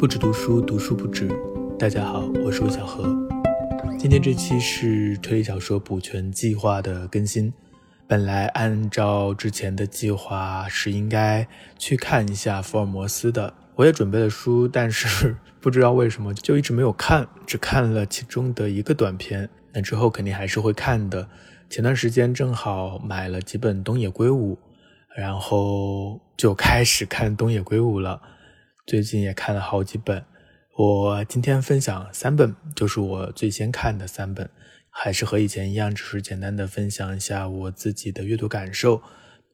不止读书，读书不止。大家好，我是魏小何。今天这期是推理小说补全计划的更新。本来按照之前的计划是应该去看一下福尔摩斯的，我也准备了书，但是 不知道为什么就一直没有看，只看了其中的一个短片。那之后肯定还是会看的。前段时间正好买了几本东野圭吾，然后就开始看东野圭吾了。最近也看了好几本，我今天分享三本，就是我最先看的三本，还是和以前一样，只是简单的分享一下我自己的阅读感受。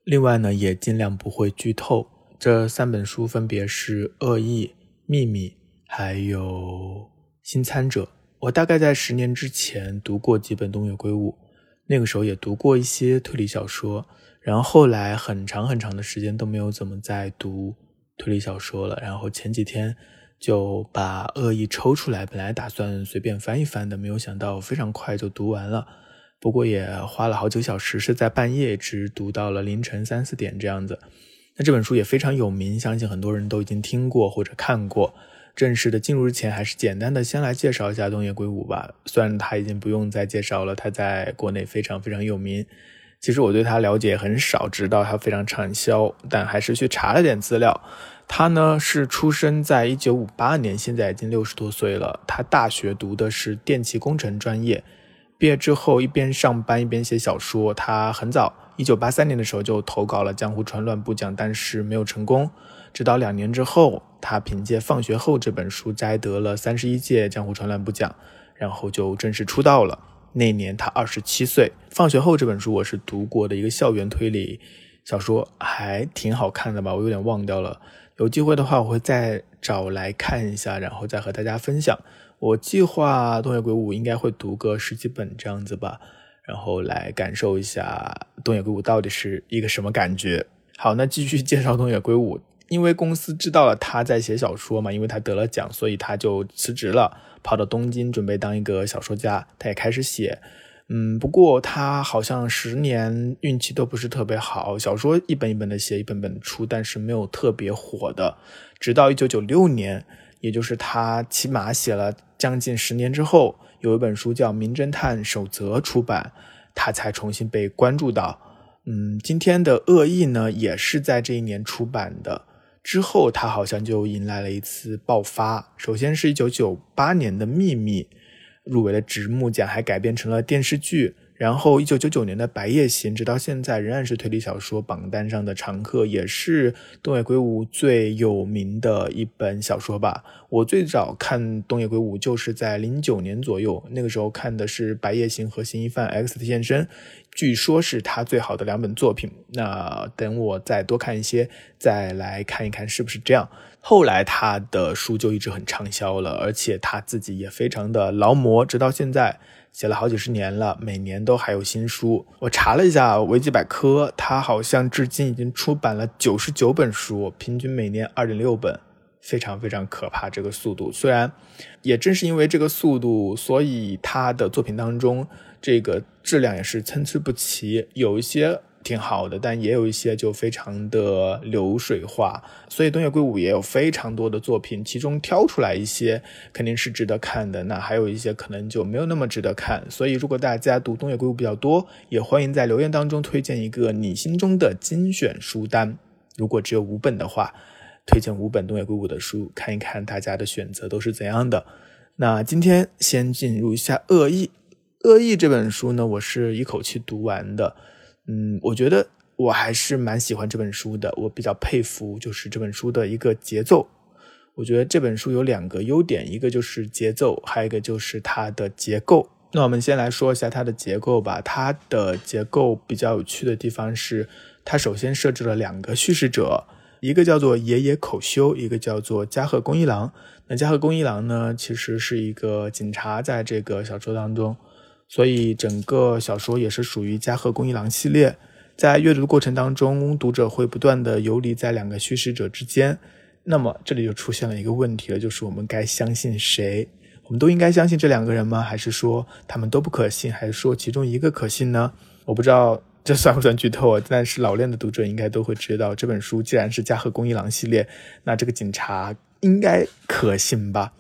另外呢，也尽量不会剧透。这三本书分别是《恶意》《秘密》还有《新参者》。我大概在十年之前读过几本东野圭吾，那个时候也读过一些推理小说，然后后来很长很长的时间都没有怎么再读。推理小说了，然后前几天就把《恶意》抽出来，本来打算随便翻一翻的，没有想到非常快就读完了。不过也花了好几个小时，是在半夜一直读到了凌晨三四点这样子。那这本书也非常有名，相信很多人都已经听过或者看过。正式的进入之前，还是简单的先来介绍一下东野圭吾吧。虽然他已经不用再介绍了，他在国内非常非常有名。其实我对他了解很少，直到他非常畅销，但还是去查了点资料。他呢是出生在一九五八年，现在已经六十多岁了。他大学读的是电气工程专业，毕业之后一边上班一边写小说。他很早，一九八三年的时候就投稿了《江湖传乱步奖》，但是没有成功。直到两年之后，他凭借《放学后》这本书摘得了三十一届江湖传乱步奖，然后就正式出道了。那年他二十七岁，《放学后》这本书我是读过的一个校园推理小说，还挺好看的吧？我有点忘掉了，有机会的话我会再找来看一下，然后再和大家分享。我计划东野圭吾应该会读个十几本这样子吧，然后来感受一下东野圭吾到底是一个什么感觉。好，那继续介绍东野圭吾。因为公司知道了他在写小说嘛，因为他得了奖，所以他就辞职了，跑到东京准备当一个小说家。他也开始写，嗯，不过他好像十年运气都不是特别好，小说一本一本的写，一本本出，但是没有特别火的。直到一九九六年，也就是他起码写了将近十年之后，有一本书叫《名侦探守则》出版，他才重新被关注到。嗯，今天的恶意呢，也是在这一年出版的。之后，他好像就迎来了一次爆发。首先是一九九八年的《秘密》入围了直木奖，还改编成了电视剧。然后，一九九九年的《白夜行》直到现在仍然是推理小说榜单上的常客，也是东野圭吾最有名的一本小说吧。我最早看东野圭吾就是在零九年左右，那个时候看的是《白夜行》和《嫌疑犯 X 的现身》。据说是他最好的两本作品。那等我再多看一些，再来看一看是不是这样。后来他的书就一直很畅销了，而且他自己也非常的劳模，直到现在写了好几十年了，每年都还有新书。我查了一下维基百科，他好像至今已经出版了九十九本书，平均每年二点六本，非常非常可怕这个速度。虽然也正是因为这个速度，所以他的作品当中。这个质量也是参差不齐，有一些挺好的，但也有一些就非常的流水化。所以东野圭吾也有非常多的作品，其中挑出来一些肯定是值得看的，那还有一些可能就没有那么值得看。所以如果大家读东野圭吾比较多，也欢迎在留言当中推荐一个你心中的精选书单。如果只有五本的话，推荐五本东野圭吾的书，看一看大家的选择都是怎样的。那今天先进入一下恶意。恶意这本书呢，我是一口气读完的。嗯，我觉得我还是蛮喜欢这本书的。我比较佩服就是这本书的一个节奏。我觉得这本书有两个优点，一个就是节奏，还有一个就是它的结构。那我们先来说一下它的结构吧。它的结构比较有趣的地方是，它首先设置了两个叙事者，一个叫做野野口修，一个叫做加贺恭一郎。那加贺恭一郎呢，其实是一个警察，在这个小说当中。所以整个小说也是属于加贺恭一郎系列，在阅读的过程当中，读者会不断的游离在两个叙事者之间。那么这里就出现了一个问题了，就是我们该相信谁？我们都应该相信这两个人吗？还是说他们都不可信？还是说其中一个可信呢？我不知道这算不算剧透啊？但是老练的读者应该都会知道，这本书既然是加贺恭一郎系列，那这个警察。应该可信吧？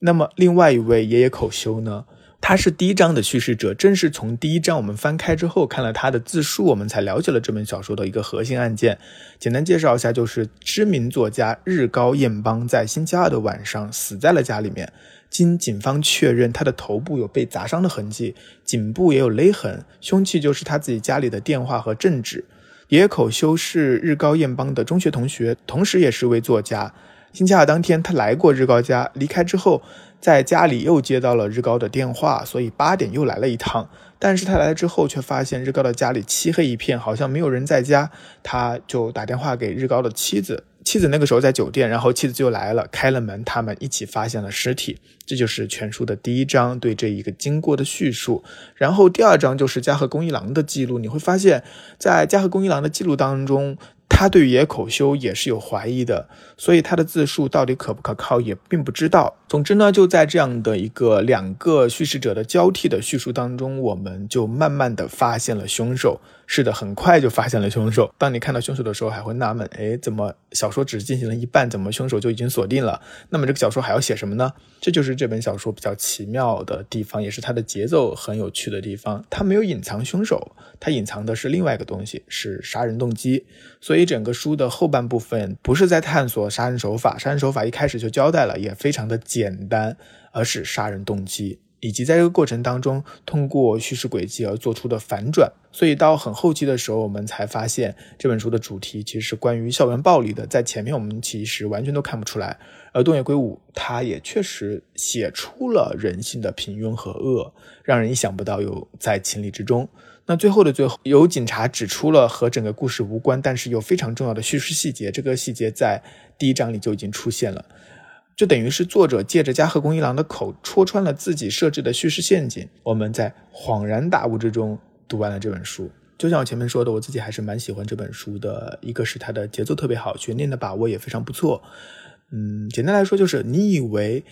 那么另外一位爷爷口修呢？他是第一章的叙事者，正是从第一章我们翻开之后，看了他的自述，我们才了解了这本小说的一个核心案件。简单介绍一下，就是知名作家日高彦邦在星期二的晚上死在了家里面。经警方确认，他的头部有被砸伤的痕迹，颈部也有勒痕，凶器就是他自己家里的电话和证纸。野口修是日高彦邦的中学同学，同时也是位作家。星期二当天，他来过日高家，离开之后，在家里又接到了日高的电话，所以八点又来了一趟。但是他来了之后，却发现日高的家里漆黑一片，好像没有人在家。他就打电话给日高的妻子。妻子那个时候在酒店，然后妻子就来了，开了门，他们一起发现了尸体。这就是全书的第一章对这一个经过的叙述。然后第二章就是加贺恭一郎的记录。你会发现在加贺恭一郎的记录当中。他对野口修也是有怀疑的，所以他的自述到底可不可靠也并不知道。总之呢，就在这样的一个两个叙事者的交替的叙述当中，我们就慢慢的发现了凶手。是的，很快就发现了凶手。当你看到凶手的时候，还会纳闷，哎，怎么小说只进行了一半，怎么凶手就已经锁定了？那么这个小说还要写什么呢？这就是这本小说比较奇妙的地方，也是它的节奏很有趣的地方。它没有隐藏凶手，它隐藏的是另外一个东西，是杀人动机。所以整个书的后半部分不是在探索杀人手法，杀人手法一开始就交代了，也非常的简单，而是杀人动机。以及在这个过程当中，通过叙事轨迹而做出的反转，所以到很后期的时候，我们才发现这本书的主题其实是关于校园暴力的。在前面我们其实完全都看不出来，而东野圭吾他也确实写出了人性的平庸和恶，让人意想不到有在情理之中。那最后的最后，有警察指出了和整个故事无关，但是又非常重要的叙事细节，这个细节在第一章里就已经出现了。就等于是作者借着加贺恭一郎的口戳穿了自己设置的叙事陷阱。我们在恍然大悟之中读完了这本书。就像我前面说的，我自己还是蛮喜欢这本书的。一个是它的节奏特别好，悬念的把握也非常不错。嗯，简单来说就是你以为。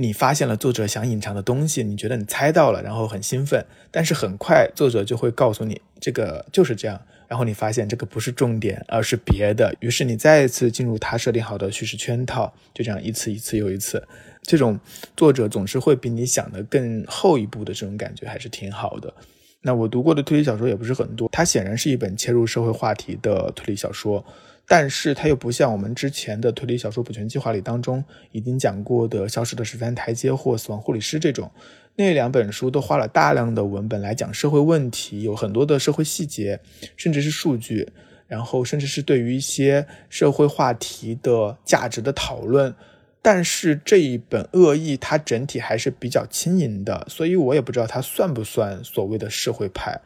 你发现了作者想隐藏的东西，你觉得你猜到了，然后很兴奋，但是很快作者就会告诉你，这个就是这样。然后你发现这个不是重点，而是别的。于是你再一次进入他设定好的叙事圈套，就这样一次一次又一次。这种作者总是会比你想的更后一步的这种感觉还是挺好的。那我读过的推理小说也不是很多，它显然是一本切入社会话题的推理小说。但是它又不像我们之前的推理小说补全计划里当中已经讲过的《消失的十三台阶》或《死亡护理师》这种，那两本书都花了大量的文本来讲社会问题，有很多的社会细节，甚至是数据，然后甚至是对于一些社会话题的价值的讨论。但是这一本《恶意》它整体还是比较轻盈的，所以我也不知道它算不算所谓的社会派。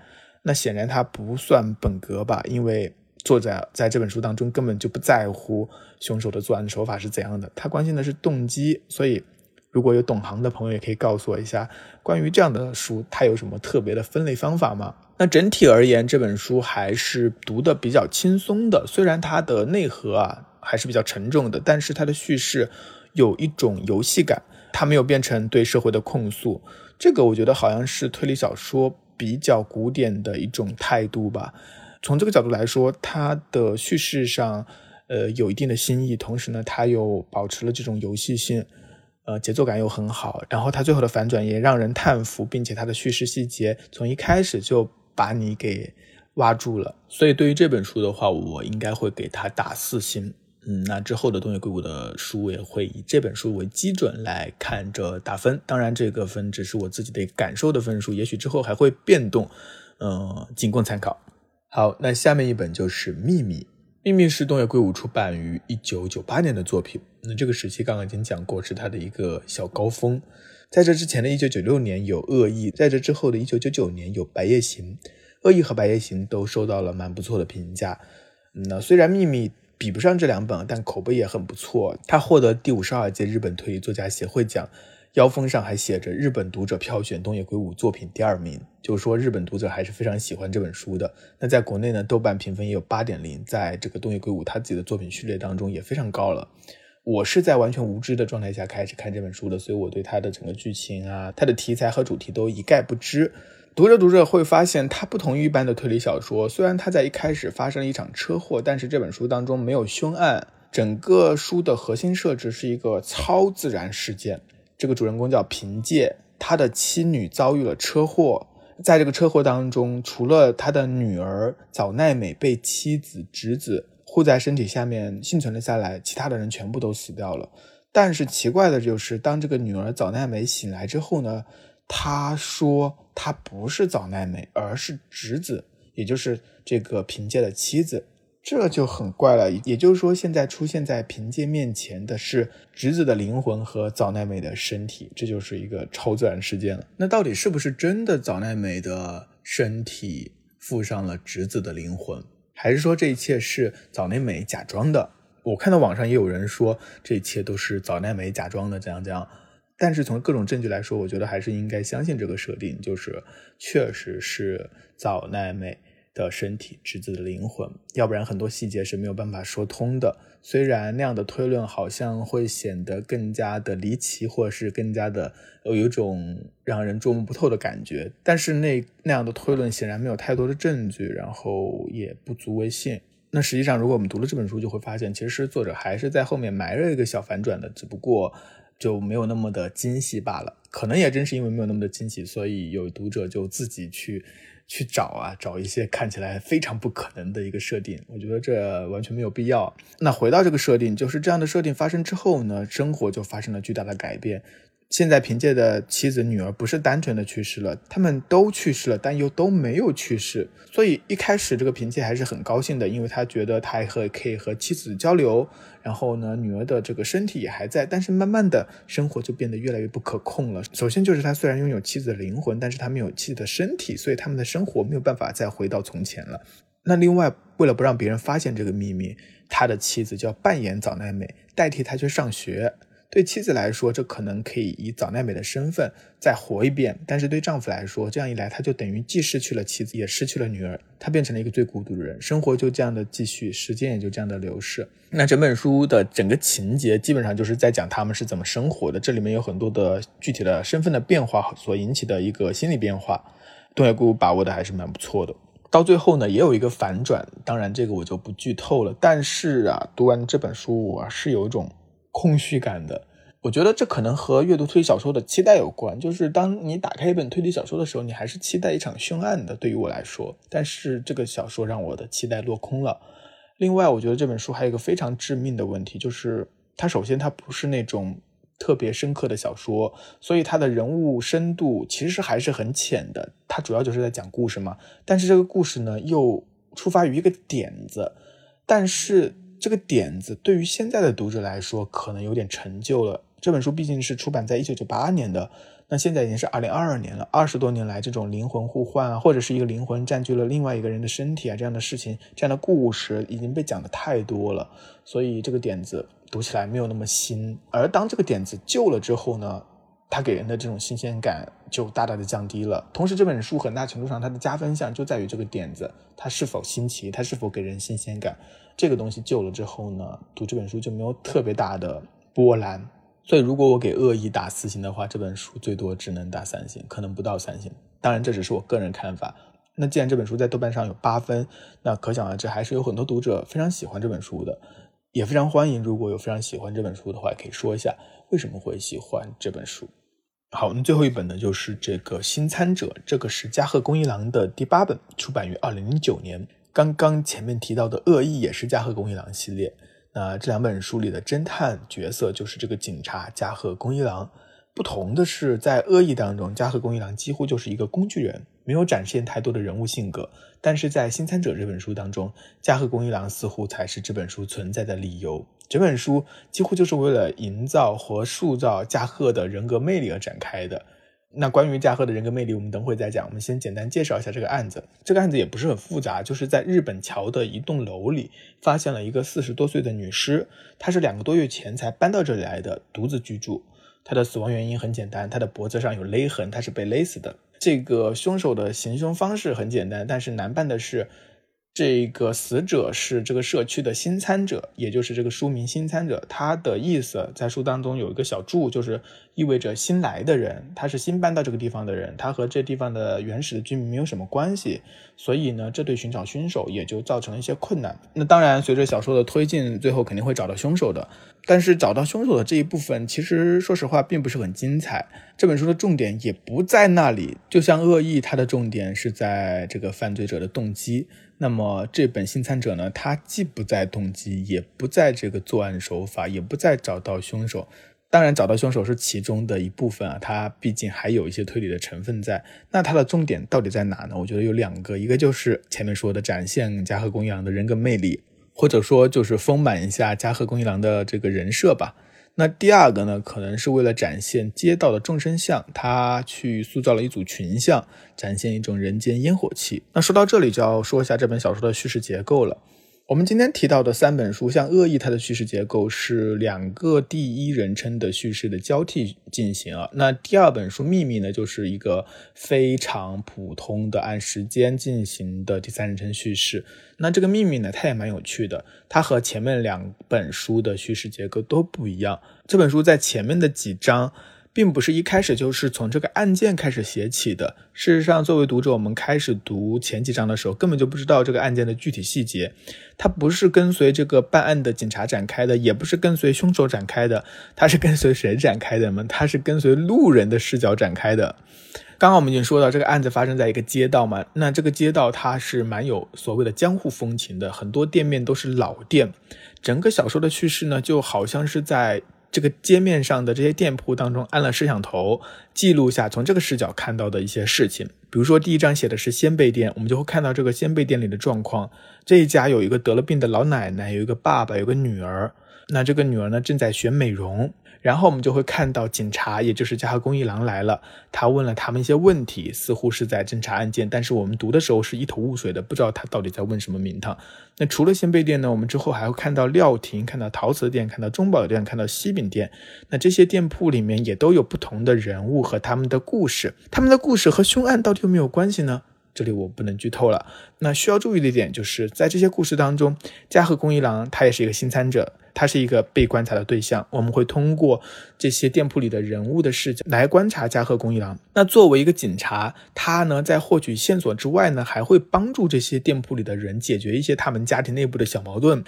那显然它不算本格吧，因为。作者在这本书当中根本就不在乎凶手的作案手法是怎样的，他关心的是动机。所以，如果有懂行的朋友，也可以告诉我一下，关于这样的书，它有什么特别的分类方法吗？那整体而言，这本书还是读的比较轻松的。虽然它的内核啊还是比较沉重的，但是它的叙事有一种游戏感，它没有变成对社会的控诉。这个我觉得好像是推理小说比较古典的一种态度吧。从这个角度来说，它的叙事上，呃，有一定的新意，同时呢，它又保持了这种游戏性，呃，节奏感又很好。然后它最后的反转也让人叹服，并且它的叙事细节从一开始就把你给挖住了。所以对于这本书的话，我应该会给它打四星。嗯，那之后的东野圭吾的书也会以这本书为基准来看着打分。当然，这个分只是我自己的感受的分数，也许之后还会变动，嗯，仅供参考。好，那下面一本就是《秘密》。《秘密》是东野圭吾出版于一九九八年的作品。那这个时期刚刚已经讲过，是他的一个小高峰。在这之前的一九九六年有《恶意》，在这之后的一九九九年有《白夜行》。《恶意》和《白夜行》都受到了蛮不错的评价。那虽然《秘密》比不上这两本，但口碑也很不错。他获得第五十二届日本推理作家协会奖。腰封上还写着“日本读者票选东野圭吾作品第二名”，就是说日本读者还是非常喜欢这本书的。那在国内呢，豆瓣评分也有八点零，在这个东野圭吾他自己的作品序列当中也非常高了。我是在完全无知的状态下开始看这本书的，所以我对他的整个剧情啊、他的题材和主题都一概不知。读着读着会发现，它不同于一般的推理小说，虽然它在一开始发生了一场车祸，但是这本书当中没有凶案。整个书的核心设置是一个超自然事件。这个主人公叫凭借，他的妻女遭遇了车祸，在这个车祸当中，除了他的女儿早奈美被妻子、侄子护在身体下面幸存了下来，其他的人全部都死掉了。但是奇怪的就是，当这个女儿早奈美醒来之后呢，她说她不是早奈美，而是侄子，也就是这个凭借的妻子。这就很怪了，也就是说，现在出现在凭借面前的是侄子的灵魂和早奈美的身体，这就是一个超自然事件了。那到底是不是真的早奈美的身体附上了侄子的灵魂，还是说这一切是早奈美假装的？我看到网上也有人说这一切都是早奈美假装的，这样这样。但是从各种证据来说，我觉得还是应该相信这个设定，就是确实是早奈美。的身体，侄子的灵魂，要不然很多细节是没有办法说通的。虽然那样的推论好像会显得更加的离奇，或者是更加的有一种让人捉摸不透的感觉，但是那那样的推论显然没有太多的证据，然后也不足为信。那实际上，如果我们读了这本书，就会发现，其实作者还是在后面埋了一个小反转的，只不过就没有那么的惊喜罢了。可能也正是因为没有那么的惊喜，所以有读者就自己去。去找啊，找一些看起来非常不可能的一个设定，我觉得这完全没有必要。那回到这个设定，就是这样的设定发生之后呢，生活就发生了巨大的改变。现在凭借的妻子、女儿不是单纯的去世了，他们都去世了，但又都没有去世。所以一开始这个凭借还是很高兴的，因为他觉得他还和可以和妻子交流，然后呢，女儿的这个身体也还在。但是慢慢的生活就变得越来越不可控了。首先就是他虽然拥有妻子的灵魂，但是他没有妻子的身体，所以他们的生活没有办法再回到从前了。那另外，为了不让别人发现这个秘密，他的妻子就要扮演早奈美，代替他去上学。对妻子来说，这可能可以以早奈美的身份再活一遍；但是对丈夫来说，这样一来，他就等于既失去了妻子，也失去了女儿，他变成了一个最孤独的人。生活就这样的继续，时间也就这样的流逝。那整本书的整个情节基本上就是在讲他们是怎么生活的。这里面有很多的具体的身份的变化所引起的一个心理变化，东野圭吾把握的还是蛮不错的。到最后呢，也有一个反转，当然这个我就不剧透了。但是啊，读完这本书，我是有一种。空虚感的，我觉得这可能和阅读推理小说的期待有关。就是当你打开一本推理小说的时候，你还是期待一场凶案的。对于我来说，但是这个小说让我的期待落空了。另外，我觉得这本书还有一个非常致命的问题，就是它首先它不是那种特别深刻的小说，所以它的人物深度其实还是很浅的。它主要就是在讲故事嘛，但是这个故事呢又出发于一个点子，但是。这个点子对于现在的读者来说，可能有点陈旧了。这本书毕竟是出版在一九九八年的，那现在已经是二零二二年了。二十多年来，这种灵魂互换啊，或者是一个灵魂占据了另外一个人的身体啊，这样的事情，这样的故事已经被讲的太多了，所以这个点子读起来没有那么新。而当这个点子旧了之后呢？它给人的这种新鲜感就大大的降低了。同时，这本书很大程度上它的加分项就在于这个点子，它是否新奇，它是否给人新鲜感。这个东西旧了之后呢，读这本书就没有特别大的波澜。所以，如果我给恶意打四星的话，这本书最多只能打三星，可能不到三星。当然，这只是我个人看法。那既然这本书在豆瓣上有八分，那可想而知，还是有很多读者非常喜欢这本书的。也非常欢迎，如果有非常喜欢这本书的话，可以说一下为什么会喜欢这本书。好，那最后一本呢，就是这个《新参者》，这个是加贺恭一郎的第八本，出版于二零零九年。刚刚前面提到的《恶意》也是加贺恭一郎系列。那这两本书里的侦探角色就是这个警察加贺恭一郎。不同的是，在《恶意》当中，加贺恭一郎几乎就是一个工具人，没有展现太多的人物性格。但是在《新参者》这本书当中，加贺恭一郎似乎才是这本书存在的理由。整本书几乎就是为了营造和塑造加贺的人格魅力而展开的。那关于加贺的人格魅力，我们等会再讲。我们先简单介绍一下这个案子。这个案子也不是很复杂，就是在日本桥的一栋楼里发现了一个四十多岁的女尸，她是两个多月前才搬到这里来的，独自居住。她的死亡原因很简单，她的脖子上有勒痕，她是被勒死的。这个凶手的行凶方式很简单，但是难办的是。这个死者是这个社区的新参者，也就是这个书名“新参者”。他的意思在书当中有一个小注，就是意味着新来的人，他是新搬到这个地方的人，他和这地方的原始的居民没有什么关系，所以呢，这对寻找凶手也就造成了一些困难。那当然，随着小说的推进，最后肯定会找到凶手的。但是找到凶手的这一部分，其实说实话并不是很精彩。这本书的重点也不在那里，就像恶意，它的重点是在这个犯罪者的动机。那么这本新参者呢，它既不在动机，也不在这个作案手法，也不在找到凶手。当然，找到凶手是其中的一部分啊，它毕竟还有一些推理的成分在。那它的重点到底在哪呢？我觉得有两个，一个就是前面说的展现加贺恭一郎的人格魅力。或者说，就是丰满一下加贺恭一郎的这个人设吧。那第二个呢，可能是为了展现街道的众生相，他去塑造了一组群像，展现一种人间烟火气。那说到这里，就要说一下这本小说的叙事结构了。我们今天提到的三本书，像《恶意》，它的叙事结构是两个第一人称的叙事的交替进行啊。那第二本书《秘密》呢，就是一个非常普通的按时间进行的第三人称叙事。那这个《秘密》呢，它也蛮有趣的，它和前面两本书的叙事结构都不一样。这本书在前面的几章。并不是一开始就是从这个案件开始写起的。事实上，作为读者，我们开始读前几章的时候，根本就不知道这个案件的具体细节。它不是跟随这个办案的警察展开的，也不是跟随凶手展开的。它是跟随谁展开的吗？它是跟随路人的视角展开的。刚刚我们已经说到，这个案子发生在一个街道嘛，那这个街道它是蛮有所谓的江户风情的，很多店面都是老店。整个小说的叙事呢，就好像是在。这个街面上的这些店铺当中，安了摄像头，记录下从这个视角看到的一些事情。比如说，第一张写的是鲜贝店，我们就会看到这个鲜贝店里的状况。这一家有一个得了病的老奶奶，有一个爸爸，有个女儿。那这个女儿呢，正在学美容。然后我们就会看到警察，也就是加贺恭一郎来了。他问了他们一些问题，似乎是在侦查案件，但是我们读的时候是一头雾水的，不知道他到底在问什么名堂。那除了鲜贝店呢？我们之后还会看到料亭，看到陶瓷店，看到中宝店，看到西饼店。那这些店铺里面也都有不同的人物和他们的故事。他们的故事和凶案到底有没有关系呢？这里我不能剧透了。那需要注意的一点就是，在这些故事当中，加贺恭一郎他也是一个新参者，他是一个被观察的对象。我们会通过这些店铺里的人物的视角来观察加贺恭一郎。那作为一个警察，他呢在获取线索之外呢，还会帮助这些店铺里的人解决一些他们家庭内部的小矛盾。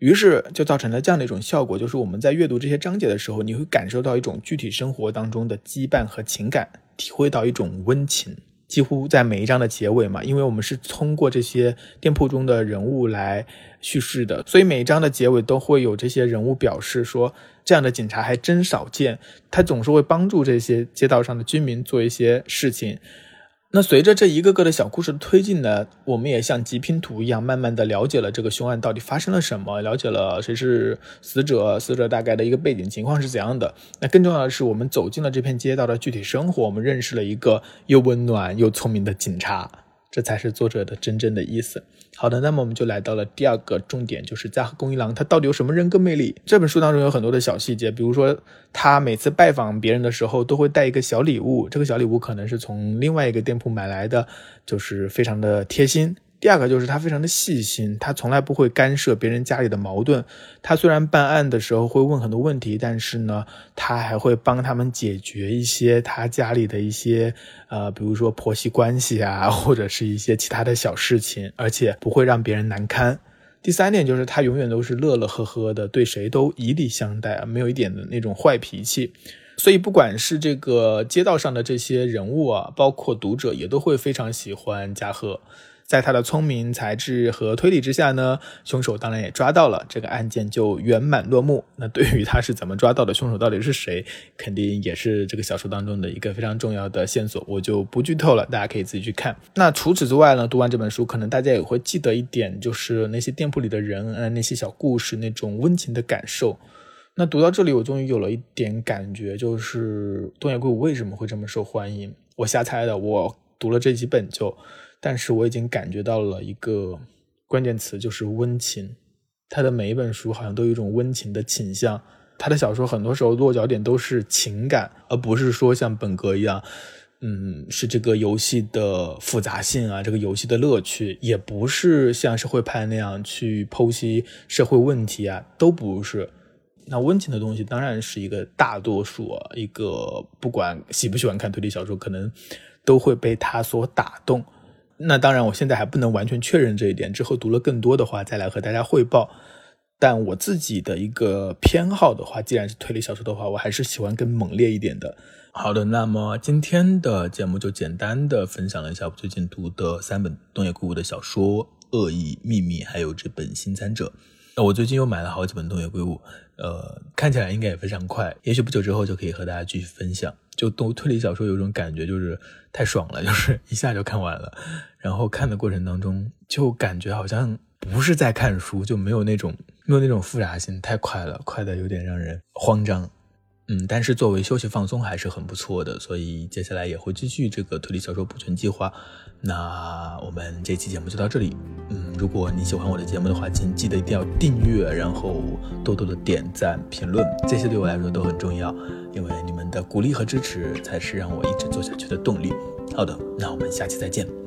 于是就造成了这样的一种效果，就是我们在阅读这些章节的时候，你会感受到一种具体生活当中的羁绊和情感，体会到一种温情。几乎在每一章的结尾嘛，因为我们是通过这些店铺中的人物来叙事的，所以每一章的结尾都会有这些人物表示说，这样的警察还真少见，他总是会帮助这些街道上的居民做一些事情。那随着这一个个的小故事推进呢，我们也像极拼图一样，慢慢的了解了这个凶案到底发生了什么，了解了谁是死者，死者大概的一个背景情况是怎样的。那更重要的是，我们走进了这片街道的具体生活，我们认识了一个又温暖又聪明的警察。这才是作者的真正的意思。好的，那么我们就来到了第二个重点，就是加和恭一郎他到底有什么人格魅力？这本书当中有很多的小细节，比如说他每次拜访别人的时候都会带一个小礼物，这个小礼物可能是从另外一个店铺买来的，就是非常的贴心。第二个就是他非常的细心，他从来不会干涉别人家里的矛盾。他虽然办案的时候会问很多问题，但是呢，他还会帮他们解决一些他家里的一些呃，比如说婆媳关系啊，或者是一些其他的小事情，而且不会让别人难堪。第三点就是他永远都是乐乐呵呵的，对谁都以礼相待，没有一点的那种坏脾气。所以不管是这个街道上的这些人物啊，包括读者也都会非常喜欢加贺。在他的聪明才智和推理之下呢，凶手当然也抓到了，这个案件就圆满落幕。那对于他是怎么抓到的，凶手到底是谁，肯定也是这个小说当中的一个非常重要的线索，我就不剧透了，大家可以自己去看。那除此之外呢，读完这本书，可能大家也会记得一点，就是那些店铺里的人，呃，那些小故事，那种温情的感受。那读到这里，我终于有了一点感觉，就是东野圭吾为什么会这么受欢迎？我瞎猜的，我读了这几本就。但是我已经感觉到了一个关键词，就是温情。他的每一本书好像都有一种温情的倾向。他的小说很多时候落脚点都是情感，而不是说像本格一样，嗯，是这个游戏的复杂性啊，这个游戏的乐趣，也不是像社会派那样去剖析社会问题啊，都不是。那温情的东西当然是一个大多数啊，一个不管喜不喜欢看推理小说，可能都会被他所打动。那当然，我现在还不能完全确认这一点，之后读了更多的话再来和大家汇报。但我自己的一个偏好的话，既然是推理小说的话，我还是喜欢更猛烈一点的。好的，那么今天的节目就简单的分享了一下我最近读的三本东野圭吾的小说《恶意秘密》，还有这本《新参者》。那我最近又买了好几本东野圭吾，呃，看起来应该也非常快，也许不久之后就可以和大家继续分享。就读推理小说有一种感觉，就是太爽了，就是 一下就看完了。然后看的过程当中，就感觉好像不是在看书，就没有那种没有那种复杂性，太快了，快的有点让人慌张。嗯，但是作为休息放松还是很不错的，所以接下来也会继续这个推理小说补全计划。那我们这期节目就到这里。嗯，如果你喜欢我的节目的话，请记得一定要订阅，然后多多的点赞、评论，这些对我来说都很重要，因为你们的鼓励和支持才是让我一直做下去的动力。好的，那我们下期再见。